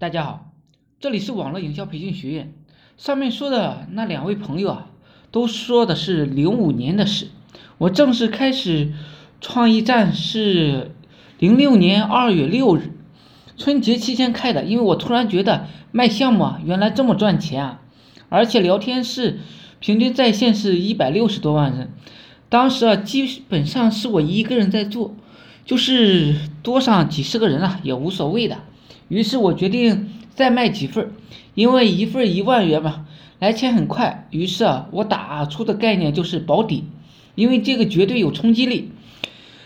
大家好，这里是网络营销培训学院。上面说的那两位朋友啊，都说的是零五年的事。我正式开始创意站是零六年二月六日，春节期间开的。因为我突然觉得卖项目啊，原来这么赚钱啊！而且聊天室平均在线是一百六十多万人，当时啊，基本上是我一个人在做，就是多上几十个人啊，也无所谓的。于是我决定再卖几份，因为一份一万元嘛，来钱很快。于是啊，我打出的概念就是保底，因为这个绝对有冲击力。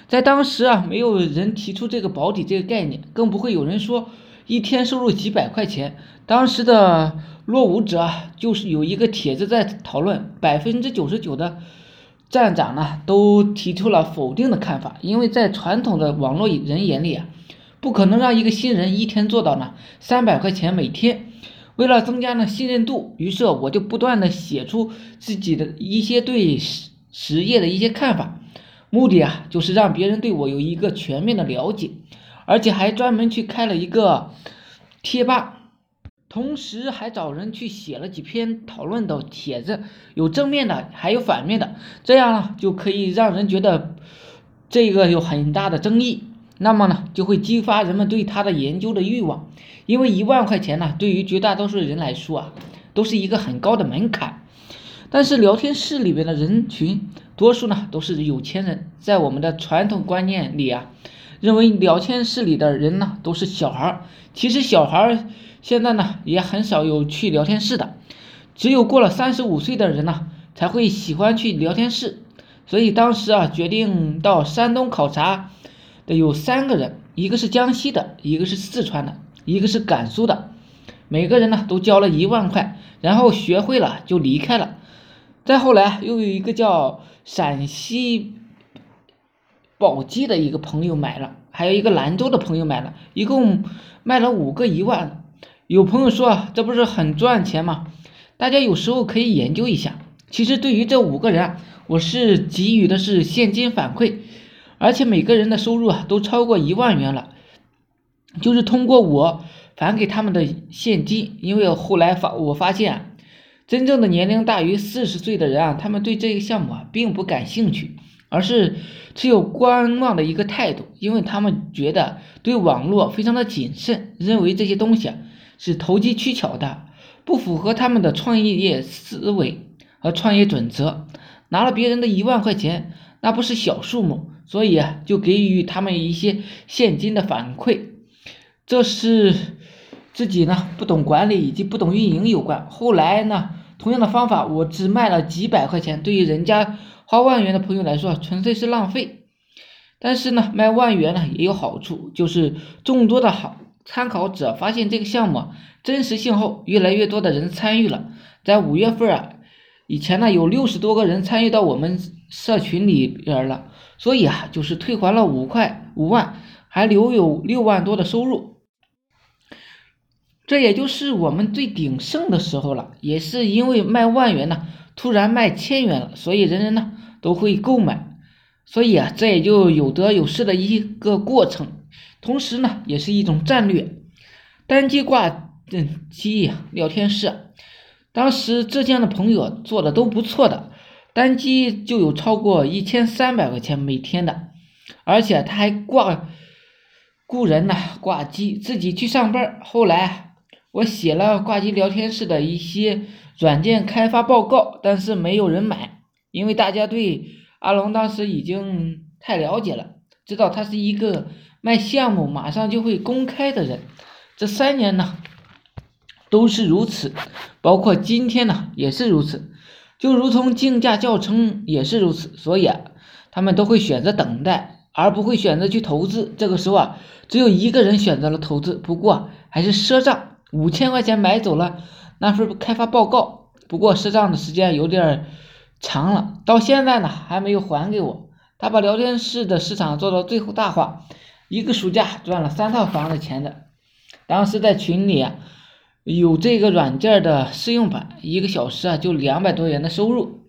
在当时啊，没有人提出这个保底这个概念，更不会有人说一天收入几百块钱。当时的落伍者啊就是有一个帖子在讨论，百分之九十九的站长呢都提出了否定的看法，因为在传统的网络人眼里啊。不可能让一个新人一天做到呢三百块钱每天。为了增加呢信任度，于是我就不断的写出自己的一些对实实业的一些看法，目的啊就是让别人对我有一个全面的了解，而且还专门去开了一个贴吧，同时还找人去写了几篇讨论的帖子，有正面的，还有反面的，这样呢就可以让人觉得这个有很大的争议。那么呢，就会激发人们对他的研究的欲望，因为一万块钱呢，对于绝大多数人来说啊，都是一个很高的门槛。但是聊天室里边的人群，多数呢都是有钱人，在我们的传统观念里啊，认为聊天室里的人呢都是小孩儿。其实小孩儿现在呢也很少有去聊天室的，只有过了三十五岁的人呢才会喜欢去聊天室。所以当时啊，决定到山东考察。的有三个人，一个是江西的，一个是四川的，一个是甘肃的，每个人呢都交了一万块，然后学会了就离开了。再后来又有一个叫陕西宝鸡的一个朋友买了，还有一个兰州的朋友买了，一共卖了五个一万。有朋友说啊，这不是很赚钱吗？大家有时候可以研究一下。其实对于这五个人啊，我是给予的是现金反馈。而且每个人的收入啊都超过一万元了，就是通过我返给他们的现金，因为后来发我发现，真正的年龄大于四十岁的人啊，他们对这个项目啊并不感兴趣，而是持有观望的一个态度，因为他们觉得对网络非常的谨慎，认为这些东西啊是投机取巧的，不符合他们的创业思维和创业准则，拿了别人的一万块钱，那不是小数目。所以啊，就给予他们一些现金的反馈，这是自己呢不懂管理以及不懂运营有关。后来呢，同样的方法，我只卖了几百块钱，对于人家花万元的朋友来说，纯粹是浪费。但是呢，卖万元呢也有好处，就是众多的好参考者发现这个项目真实性后，越来越多的人参与了。在五月份啊，以前呢有六十多个人参与到我们社群里边了。所以啊，就是退还了五块五万，还留有六万多的收入，这也就是我们最鼎盛的时候了。也是因为卖万元呢，突然卖千元了，所以人人呢都会购买。所以啊，这也就有得有失的一个过程，同时呢，也是一种战略。单机挂机聊天室，当时浙江的朋友做的都不错的。单机就有超过一千三百块钱每天的，而且他还挂雇人呢，挂机自己去上班。后来我写了挂机聊天室的一些软件开发报告，但是没有人买，因为大家对阿龙当时已经太了解了，知道他是一个卖项目马上就会公开的人。这三年呢都是如此，包括今天呢也是如此。就如同竞价教程也是如此，所以啊，他们都会选择等待，而不会选择去投资。这个时候啊，只有一个人选择了投资，不过还是赊账五千块钱买走了那份开发报告。不过赊账的时间有点长了，到现在呢还没有还给我。他把聊天室的市场做到最后大化，一个暑假赚了三套房的钱的。当时在群里啊。有这个软件的试用版，一个小时啊就两百多元的收入。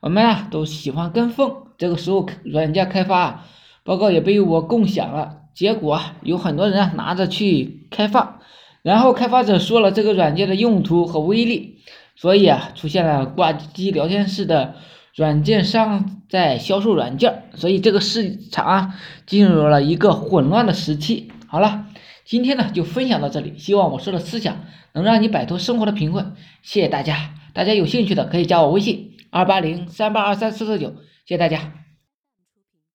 我们啊都喜欢跟风，这个时候软件开发报告也被我共享了。结果啊有很多人啊拿着去开放，然后开发者说了这个软件的用途和威力，所以啊，出现了挂机聊天室的软件商在销售软件，所以这个市场啊进入了一个混乱的时期。好了，今天呢就分享到这里，希望我说的思想能让你摆脱生活的贫困。谢谢大家，大家有兴趣的可以加我微信二八零三八二三四四九，谢谢大家。